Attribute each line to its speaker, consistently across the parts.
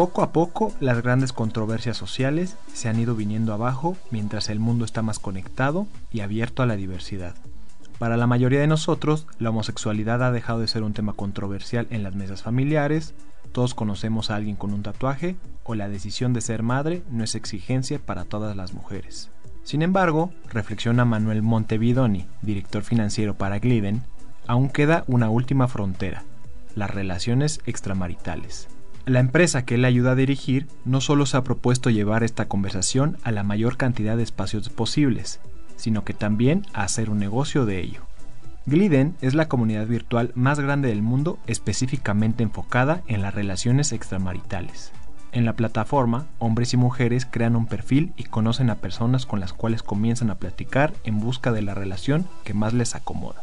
Speaker 1: Poco a poco, las grandes controversias sociales se han ido viniendo abajo mientras el mundo está más conectado y abierto a la diversidad. Para la mayoría de nosotros, la homosexualidad ha dejado de ser un tema controversial en las mesas familiares, todos conocemos a alguien con un tatuaje, o la decisión de ser madre no es exigencia para todas las mujeres. Sin embargo, reflexiona Manuel Montevidoni, director financiero para Gliden, aún queda una última frontera, las relaciones extramaritales. La empresa que él ayuda a dirigir no solo se ha propuesto llevar esta conversación a la mayor cantidad de espacios posibles, sino que también a hacer un negocio de ello. Gliden es la comunidad virtual más grande del mundo específicamente enfocada en las relaciones extramaritales. En la plataforma, hombres y mujeres crean un perfil y conocen a personas con las cuales comienzan a platicar en busca de la relación que más les acomoda.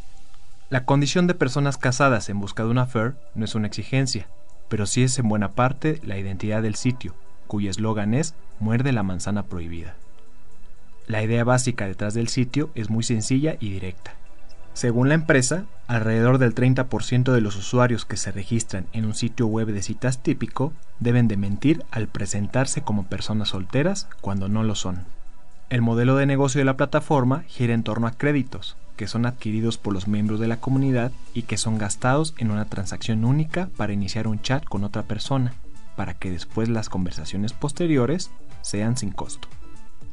Speaker 1: La condición de personas casadas en busca de una affair no es una exigencia, pero sí es en buena parte la identidad del sitio, cuyo eslogan es Muerde la manzana prohibida. La idea básica detrás del sitio es muy sencilla y directa. Según la empresa, alrededor del 30% de los usuarios que se registran en un sitio web de citas típico deben de mentir al presentarse como personas solteras cuando no lo son. El modelo de negocio de la plataforma gira en torno a créditos, que son adquiridos por los miembros de la comunidad y que son gastados en una transacción única para iniciar un chat con otra persona, para que después las conversaciones posteriores sean sin costo.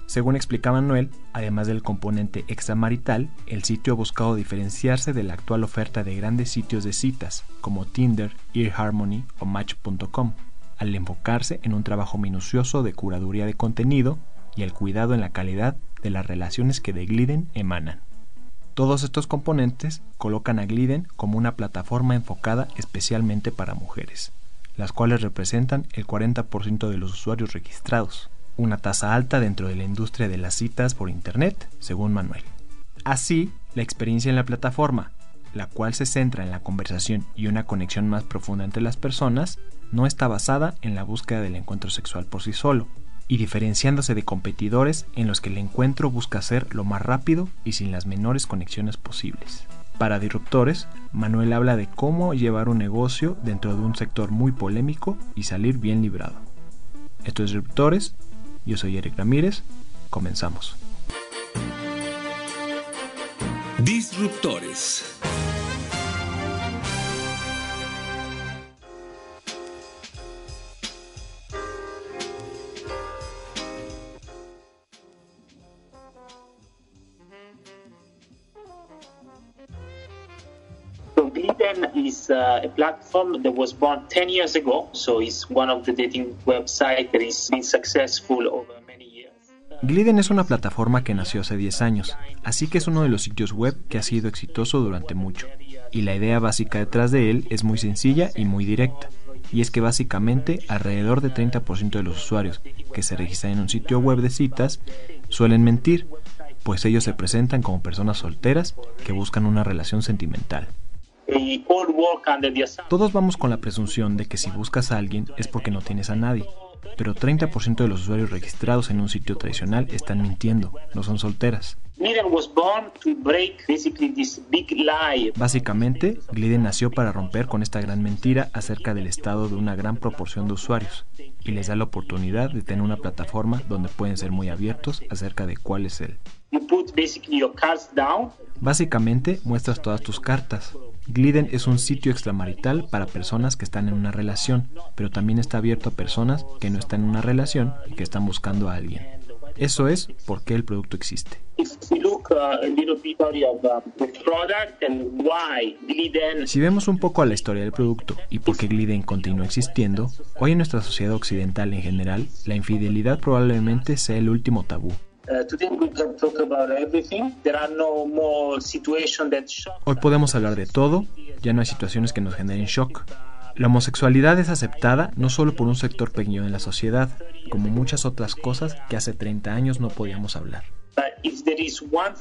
Speaker 1: Según explica Manuel, además del componente extramarital, el sitio ha buscado diferenciarse de la actual oferta de grandes sitios de citas como Tinder, eHarmony o Match.com, al enfocarse en un trabajo minucioso de curaduría de contenido y el cuidado en la calidad de las relaciones que de Gliden emanan. Todos estos componentes colocan a Gliden como una plataforma enfocada especialmente para mujeres, las cuales representan el 40% de los usuarios registrados una tasa alta dentro de la industria de las citas por Internet, según Manuel. Así, la experiencia en la plataforma, la cual se centra en la conversación y una conexión más profunda entre las personas, no está basada en la búsqueda del encuentro sexual por sí solo, y diferenciándose de competidores en los que el encuentro busca ser lo más rápido y sin las menores conexiones posibles. Para disruptores, Manuel habla de cómo llevar un negocio dentro de un sector muy polémico y salir bien librado. Estos disruptores yo soy Eric Ramírez. Comenzamos.
Speaker 2: Disruptores.
Speaker 3: Is a platform that was born 10 years ago, so it's one of the dating websites that has been successful over many years.
Speaker 1: Gliden es una plataforma que nació hace 10 años, así que es uno de los sitios web que ha sido exitoso durante mucho. Y la idea básica detrás de él es muy sencilla y muy directa. Y es que básicamente alrededor de 30% de los usuarios que se registran en un sitio web de citas suelen mentir, pues ellos se presentan como personas solteras que buscan una relación sentimental. Todos vamos con la presunción de que si buscas a alguien es porque no tienes a nadie, pero 30% de los usuarios registrados en un sitio tradicional están mintiendo, no son solteras. Básicamente, Gliden nació para romper con esta gran mentira acerca del estado de una gran proporción de usuarios y les da la oportunidad de tener una plataforma donde pueden ser muy abiertos acerca de cuál es él. Básicamente muestras todas tus cartas, Gliden es un sitio extramarital para personas que están en una relación, pero también está abierto a personas que no están en una relación y que están buscando a alguien. Eso es por qué el producto existe. Si vemos un poco a la historia del producto y por qué Gliden continúa existiendo, hoy en nuestra sociedad occidental en general, la infidelidad probablemente sea el último tabú. Hoy podemos hablar de todo, ya no hay situaciones que nos generen shock. La homosexualidad es aceptada no solo por un sector pequeño de la sociedad, como muchas otras cosas que hace 30 años no podíamos hablar.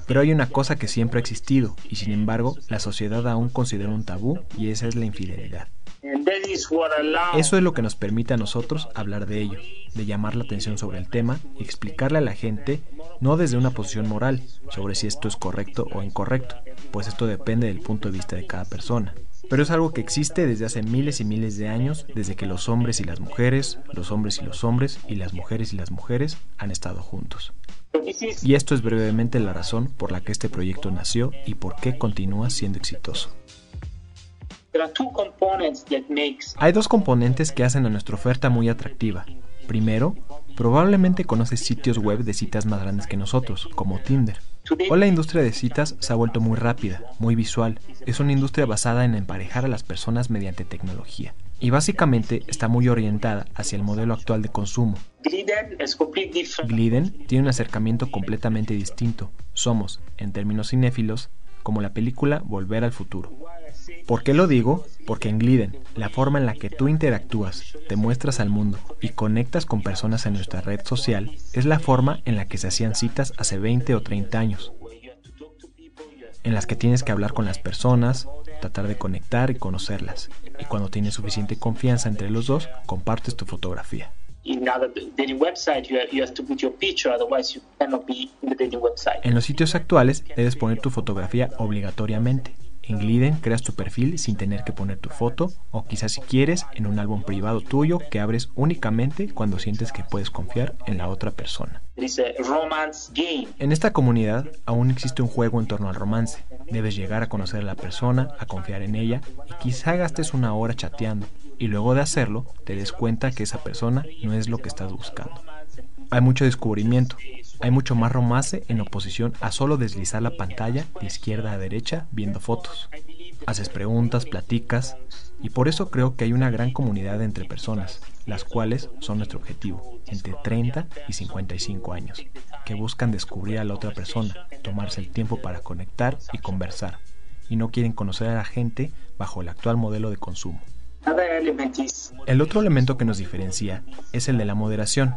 Speaker 1: Pero hay una cosa que siempre ha existido y sin embargo la sociedad aún considera un tabú y esa es la infidelidad. Eso es lo que nos permite a nosotros hablar de ello, de llamar la atención sobre el tema y explicarle a la gente no desde una posición moral sobre si esto es correcto o incorrecto, pues esto depende del punto de vista de cada persona. Pero es algo que existe desde hace miles y miles de años, desde que los hombres y las mujeres, los hombres y los hombres y las mujeres y las mujeres han estado juntos. Y esto es brevemente la razón por la que este proyecto nació y por qué continúa siendo exitoso. Hay dos componentes que hacen a nuestra oferta muy atractiva. Primero, probablemente conoces sitios web de citas más grandes que nosotros, como Tinder. Hoy la industria de citas se ha vuelto muy rápida, muy visual. Es una industria basada en emparejar a las personas mediante tecnología. Y básicamente está muy orientada hacia el modelo actual de consumo. Gliden tiene un acercamiento completamente distinto. Somos, en términos cinéfilos, como la película Volver al Futuro. ¿Por qué lo digo? Porque en Gliden, la forma en la que tú interactúas, te muestras al mundo y conectas con personas en nuestra red social es la forma en la que se hacían citas hace 20 o 30 años. En las que tienes que hablar con las personas, tratar de conectar y conocerlas. Y cuando tienes suficiente confianza entre los dos, compartes tu fotografía. En los sitios actuales debes poner tu fotografía obligatoriamente. En Gliden creas tu perfil sin tener que poner tu foto o quizás si quieres en un álbum privado tuyo que abres únicamente cuando sientes que puedes confiar en la otra persona. En esta comunidad aún existe un juego en torno al romance. Debes llegar a conocer a la persona, a confiar en ella y quizá gastes una hora chateando y luego de hacerlo te des cuenta que esa persona no es lo que estás buscando. Hay mucho descubrimiento, hay mucho más romance en oposición a solo deslizar la pantalla de izquierda a derecha viendo fotos. Haces preguntas, platicas, y por eso creo que hay una gran comunidad entre personas, las cuales son nuestro objetivo, entre 30 y 55 años, que buscan descubrir a la otra persona, tomarse el tiempo para conectar y conversar, y no quieren conocer a la gente bajo el actual modelo de consumo. El otro elemento que nos diferencia es el de la moderación,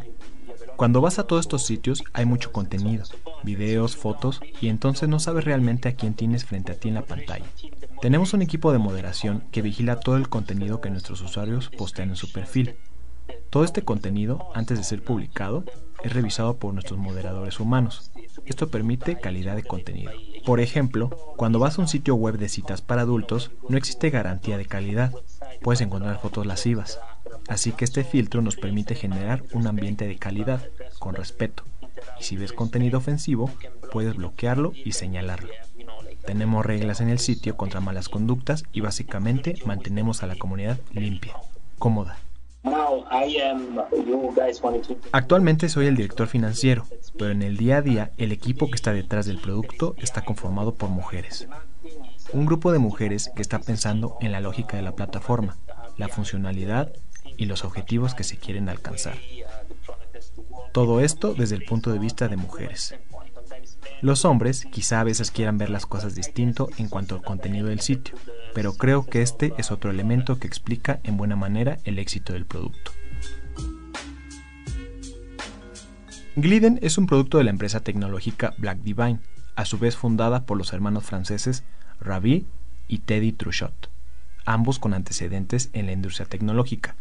Speaker 1: cuando vas a todos estos sitios hay mucho contenido, videos, fotos, y entonces no sabes realmente a quién tienes frente a ti en la pantalla. Tenemos un equipo de moderación que vigila todo el contenido que nuestros usuarios postean en su perfil. Todo este contenido, antes de ser publicado, es revisado por nuestros moderadores humanos. Esto permite calidad de contenido. Por ejemplo, cuando vas a un sitio web de citas para adultos, no existe garantía de calidad. Puedes encontrar fotos lascivas, Así que este filtro nos permite generar un ambiente de calidad, con respeto. Y si ves contenido ofensivo, puedes bloquearlo y señalarlo. Tenemos reglas en el sitio contra malas conductas y básicamente mantenemos a la comunidad limpia, cómoda. Actualmente soy el director financiero, pero en el día a día el equipo que está detrás del producto está conformado por mujeres. Un grupo de mujeres que está pensando en la lógica de la plataforma, la funcionalidad y los objetivos que se quieren alcanzar. Todo esto desde el punto de vista de mujeres. Los hombres quizá a veces quieran ver las cosas distinto en cuanto al contenido del sitio, pero creo que este es otro elemento que explica en buena manera el éxito del producto. Gliden es un producto de la empresa tecnológica Black Divine, a su vez fundada por los hermanos franceses Ravi y Teddy Truchot, ambos con antecedentes en la industria tecnológica.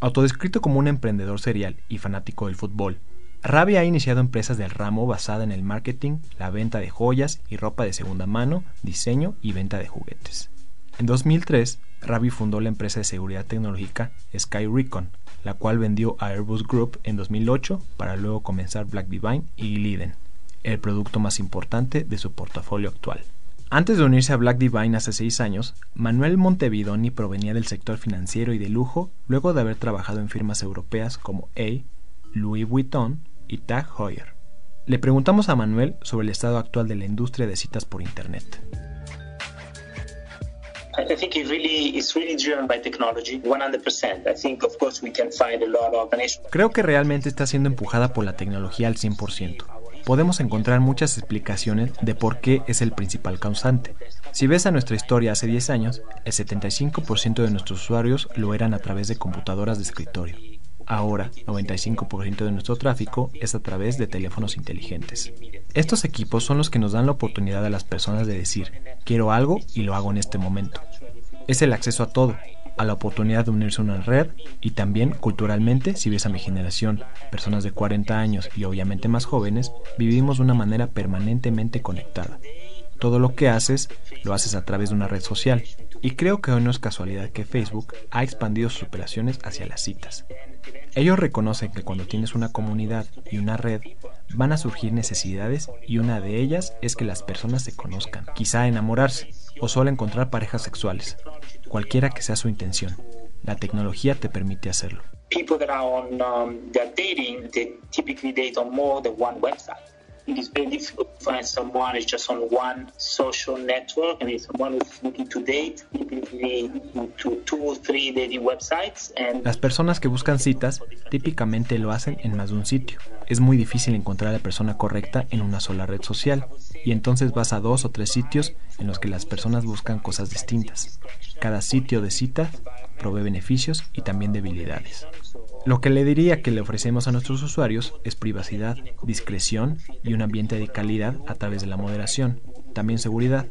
Speaker 1: Autodescrito como un emprendedor serial y fanático del fútbol, Ravi ha iniciado empresas del ramo basada en el marketing, la venta de joyas y ropa de segunda mano, diseño y venta de juguetes. En 2003, Ravi fundó la empresa de seguridad tecnológica Sky Recon, la cual vendió a Airbus Group en 2008 para luego comenzar Black Divine y Liden, el producto más importante de su portafolio actual. Antes de unirse a Black Divine hace seis años, Manuel Montevidoni provenía del sector financiero y de lujo luego de haber trabajado en firmas europeas como A, Louis Vuitton y Tag Heuer. Le preguntamos a Manuel sobre el estado actual de la industria de citas por Internet. Creo que realmente está siendo empujada por la tecnología al 100%. Podemos encontrar muchas explicaciones de por qué es el principal causante. Si ves a nuestra historia hace 10 años, el 75% de nuestros usuarios lo eran a través de computadoras de escritorio. Ahora, 95% de nuestro tráfico es a través de teléfonos inteligentes. Estos equipos son los que nos dan la oportunidad a las personas de decir, quiero algo y lo hago en este momento. Es el acceso a todo, a la oportunidad de unirse a una red y también culturalmente, si ves a mi generación, personas de 40 años y obviamente más jóvenes, vivimos de una manera permanentemente conectada. Todo lo que haces lo haces a través de una red social. Y creo que hoy no es casualidad que Facebook ha expandido sus operaciones hacia las citas. Ellos reconocen que cuando tienes una comunidad y una red, van a surgir necesidades y una de ellas es que las personas se conozcan, quizá enamorarse o solo encontrar parejas sexuales, cualquiera que sea su intención. La tecnología te permite hacerlo.
Speaker 3: People that are on um, dating, they typically date on more than one website. It is very difficult to find someone who's just on one social network and someone who's looking to date, typically to two or three dating websites. And
Speaker 1: Las personas que buscan citas típicamente lo hacen en más de un sitio. Es muy difícil encontrar a la persona correcta en una sola red social y entonces vas a dos o tres sitios en los que las personas buscan cosas distintas. Cada sitio de cita provee beneficios y también debilidades. Lo que le diría que le ofrecemos a nuestros usuarios es privacidad, discreción y un ambiente de calidad a través de la moderación, también seguridad.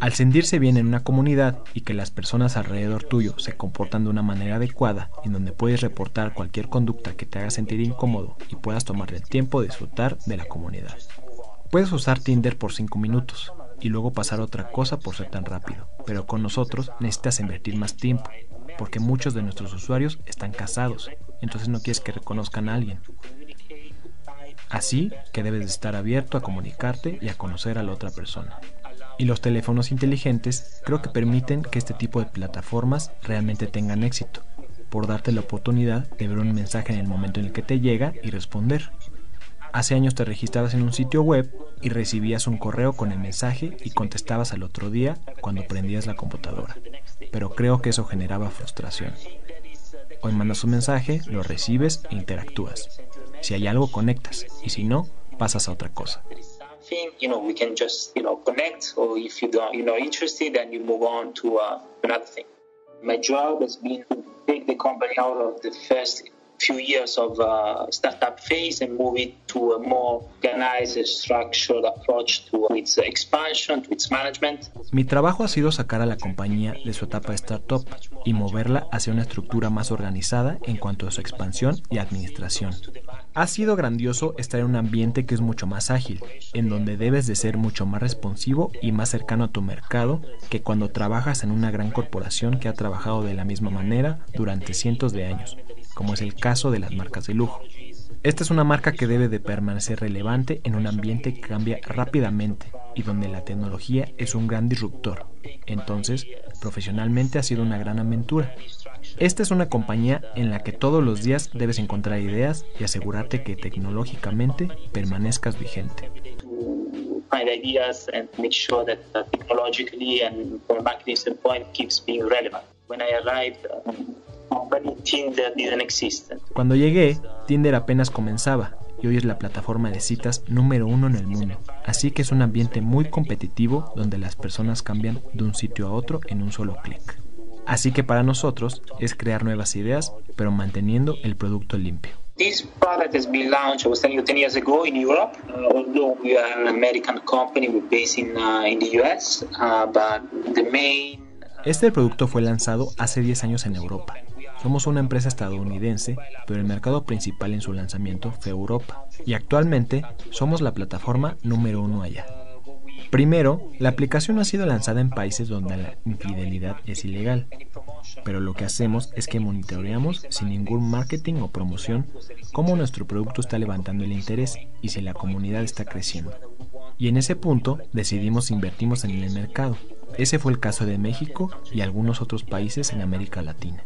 Speaker 1: Al sentirse bien en una comunidad y que las personas alrededor tuyo se comportan de una manera adecuada, en donde puedes reportar cualquier conducta que te haga sentir incómodo y puedas tomar el tiempo de disfrutar de la comunidad. Puedes usar Tinder por 5 minutos y luego pasar a otra cosa por ser tan rápido, pero con nosotros necesitas invertir más tiempo, porque muchos de nuestros usuarios están casados, entonces no quieres que reconozcan a alguien. Así que debes de estar abierto a comunicarte y a conocer a la otra persona. Y los teléfonos inteligentes creo que permiten que este tipo de plataformas realmente tengan éxito, por darte la oportunidad de ver un mensaje en el momento en el que te llega y responder. Hace años te registrabas en un sitio web y recibías un correo con el mensaje y contestabas al otro día cuando prendías la computadora. Pero creo que eso generaba frustración. Hoy mandas un mensaje, lo recibes e interactúas. Si hay algo, conectas. Y si no, pasas a otra cosa.
Speaker 3: uh. My job has been to take the company out of the first
Speaker 1: Mi trabajo ha sido sacar a la compañía de su etapa startup y moverla hacia una estructura más organizada en cuanto a su expansión y administración. Ha sido grandioso estar en un ambiente que es mucho más ágil, en donde debes de ser mucho más responsivo y más cercano a tu mercado que cuando trabajas en una gran corporación que ha trabajado de la misma manera durante cientos de años, como es el caso de las marcas de lujo. Esta es una marca que debe de permanecer relevante en un ambiente que cambia rápidamente y donde la tecnología es un gran disruptor. Entonces, profesionalmente ha sido una gran aventura. Esta es una compañía en la que todos los días debes encontrar ideas y asegurarte que tecnológicamente permanezcas vigente.
Speaker 3: Uh, uh.
Speaker 1: Cuando llegué, Tinder apenas comenzaba y hoy es la plataforma de citas número uno en el mundo. Así que es un ambiente muy competitivo donde las personas cambian de un sitio a otro en un solo clic. Así que para nosotros es crear nuevas ideas, pero manteniendo el producto limpio.
Speaker 3: This product has been launched, I was telling you, 10 years ago in Europe. Uh, although we are an American company, we're based in, uh, in the US, uh, but the main
Speaker 1: Este producto fue lanzado hace 10 años en Europa. Somos una empresa estadounidense, pero el mercado principal en su lanzamiento fue Europa, y actualmente somos la plataforma número uno allá. Primero, la aplicación ha sido lanzada en países donde la infidelidad es ilegal, pero lo que hacemos es que monitoreamos sin ningún marketing o promoción cómo nuestro producto está levantando el interés y si la comunidad está creciendo. Y en ese punto decidimos invertimos en el mercado. Ese fue el caso de México y algunos otros países en América Latina.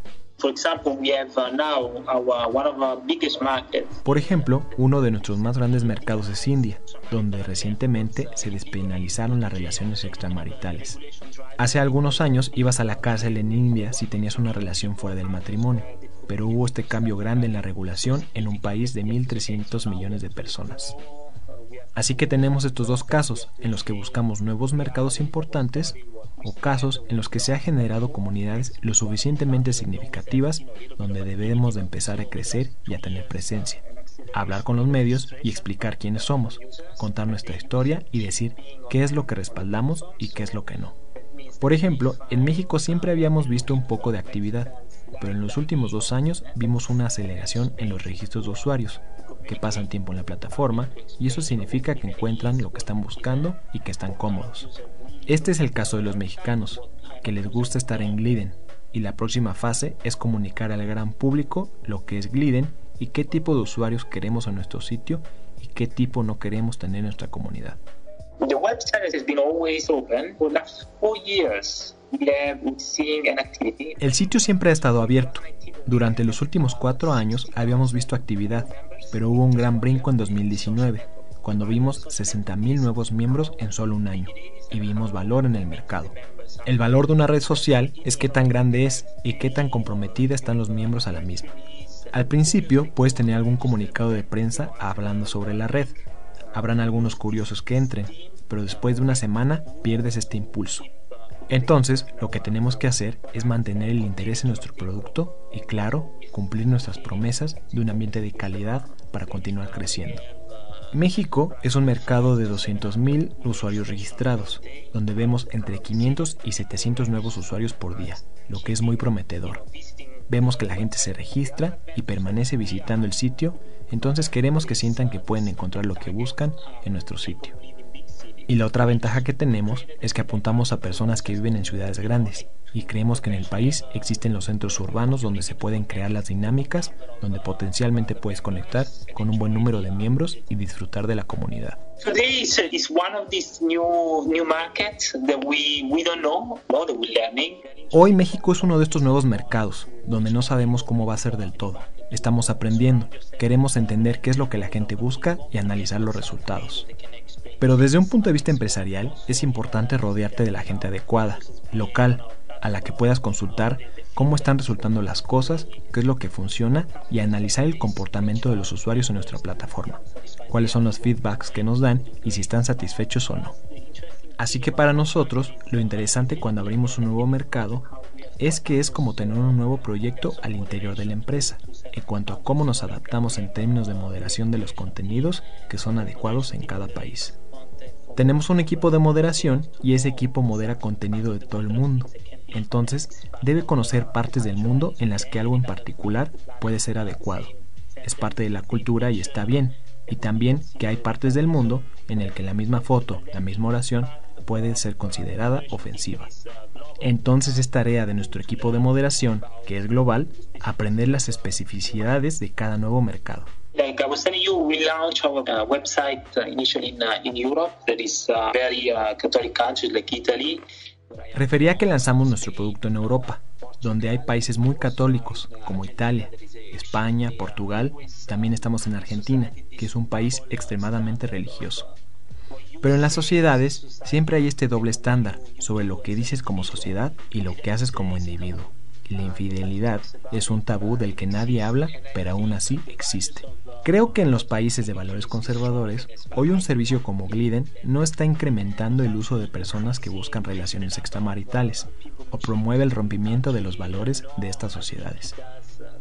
Speaker 1: Por ejemplo, uno de nuestros más grandes mercados es India, donde recientemente se despenalizaron las relaciones extramaritales. Hace algunos años ibas a la cárcel en India si tenías una relación fuera del matrimonio, pero hubo este cambio grande en la regulación en un país de 1.300 millones de personas. Así que tenemos estos dos casos en los que buscamos nuevos mercados importantes o casos en los que se ha generado comunidades lo suficientemente significativas donde debemos de empezar a crecer y a tener presencia, hablar con los medios y explicar quiénes somos, contar nuestra historia y decir qué es lo que respaldamos y qué es lo que no. Por ejemplo, en México siempre habíamos visto un poco de actividad, pero en los últimos dos años vimos una aceleración en los registros de usuarios, que pasan tiempo en la plataforma y eso significa que encuentran lo que están buscando y que están cómodos. Este es el caso de los mexicanos, que les gusta estar en Gliden, y la próxima fase es comunicar al gran público lo que es Gliden y qué tipo de usuarios queremos en nuestro sitio y qué tipo no queremos tener en nuestra comunidad. El sitio siempre ha estado abierto. Durante los últimos cuatro años habíamos visto actividad, pero hubo un gran brinco en 2019, cuando vimos 60.000 nuevos miembros en solo un año y vimos valor en el mercado. El valor de una red social es qué tan grande es y qué tan comprometida están los miembros a la misma. Al principio puedes tener algún comunicado de prensa hablando sobre la red. Habrán algunos curiosos que entren, pero después de una semana pierdes este impulso. Entonces, lo que tenemos que hacer es mantener el interés en nuestro producto y, claro, cumplir nuestras promesas de un ambiente de calidad para continuar creciendo. México es un mercado de 200.000 usuarios registrados, donde vemos entre 500 y 700 nuevos usuarios por día, lo que es muy prometedor. Vemos que la gente se registra y permanece visitando el sitio, entonces queremos que sientan que pueden encontrar lo que buscan en nuestro sitio. Y la otra ventaja que tenemos es que apuntamos a personas que viven en ciudades grandes y creemos que en el país existen los centros urbanos donde se pueden crear las dinámicas, donde potencialmente puedes conectar con un buen número de miembros y disfrutar de la comunidad. Hoy México es uno de estos nuevos mercados, donde no sabemos cómo va a ser del todo. Estamos aprendiendo, queremos entender qué es lo que la gente busca y analizar los resultados. Pero desde un punto de vista empresarial es importante rodearte de la gente adecuada, local, a la que puedas consultar cómo están resultando las cosas, qué es lo que funciona y analizar el comportamiento de los usuarios en nuestra plataforma, cuáles son los feedbacks que nos dan y si están satisfechos o no. Así que para nosotros, lo interesante cuando abrimos un nuevo mercado es que es como tener un nuevo proyecto al interior de la empresa, en cuanto a cómo nos adaptamos en términos de moderación de los contenidos que son adecuados en cada país. Tenemos un equipo de moderación y ese equipo modera contenido de todo el mundo. Entonces, debe conocer partes del mundo en las que algo en particular puede ser adecuado. Es parte de la cultura y está bien. Y también que hay partes del mundo en el que la misma foto, la misma oración, puede ser considerada ofensiva. Entonces es tarea de nuestro equipo de moderación, que es global, aprender las especificidades de cada nuevo mercado. Like I was telling you, we launched our uh, website uh, initially in, uh, in Europe, that is very Catholic countries like Italy. Refería que lanzamos nuestro producto en Europa, donde hay países muy católicos, como Italia, España, Portugal, también estamos en Argentina, que es un país extremadamente religioso. Pero en las sociedades siempre hay este doble estándar sobre lo que dices como sociedad y lo que haces como individuo. La infidelidad es un tabú del que nadie habla, pero aún así existe. Creo que en los países de valores conservadores, hoy un servicio como Gliden no está incrementando el uso de personas que buscan relaciones extramaritales o promueve el rompimiento de los valores de estas sociedades.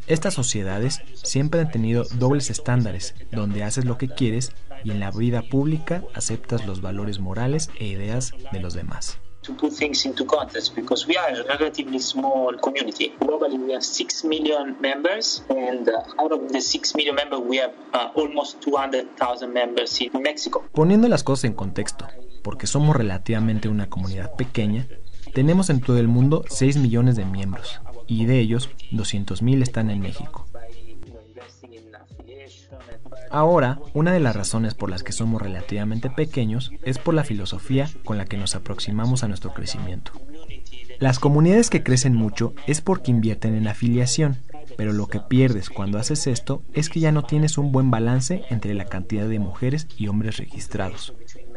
Speaker 1: Estas sociedades siempre han tenido dobles estándares, donde haces lo que quieres y en la vida pública aceptas los valores morales e ideas de los demás to put things into context because we are a relatively small community. Globally, we have 6 million members, and uh, out of the 6 million members, we have uh, almost 200,000 members in Mexico. Poniendo las cosas en contexto, porque somos relativamente una comunidad pequeña, tenemos en todo el mundo 6 millones de miembros, y de ellos 200.000 están en México. Ahora, una de las razones por las que somos relativamente pequeños es por la filosofía con la que nos aproximamos a nuestro crecimiento. Las comunidades que crecen mucho es porque invierten en afiliación, pero lo que pierdes cuando haces esto es que ya no tienes un buen balance entre la cantidad de mujeres y hombres registrados.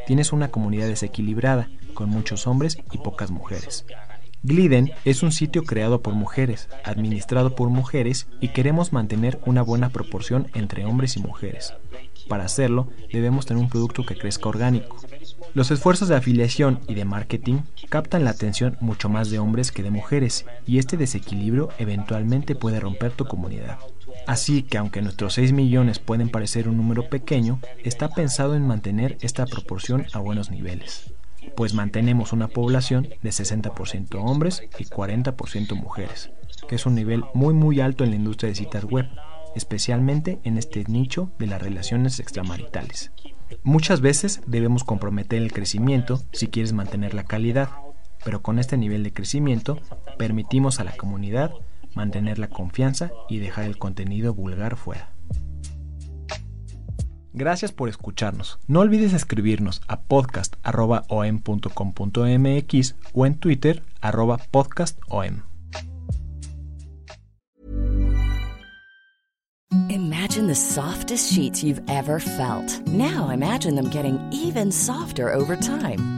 Speaker 1: Tienes una comunidad desequilibrada, con muchos hombres y pocas mujeres. Gliden es un sitio creado por mujeres, administrado por mujeres y queremos mantener una buena proporción entre hombres y mujeres. Para hacerlo, debemos tener un producto que crezca orgánico. Los esfuerzos de afiliación y de marketing captan la atención mucho más de hombres que de mujeres y este desequilibrio eventualmente puede romper tu comunidad. Así que aunque nuestros 6 millones pueden parecer un número pequeño, está pensado en mantener esta proporción a buenos niveles, pues mantenemos una población de 60% hombres y 40% mujeres, que es un nivel muy muy alto en la industria de citas web, especialmente en este nicho de las relaciones extramaritales. Muchas veces debemos comprometer el crecimiento si quieres mantener la calidad, pero con este nivel de crecimiento permitimos a la comunidad mantener la confianza y dejar el contenido vulgar fuera. Gracias por escucharnos. No olvides escribirnos a podcast.om.com.mx o en Twitter podcastom.
Speaker 2: Imagine the softest sheets you've ever felt. Now imagine them getting even softer over time.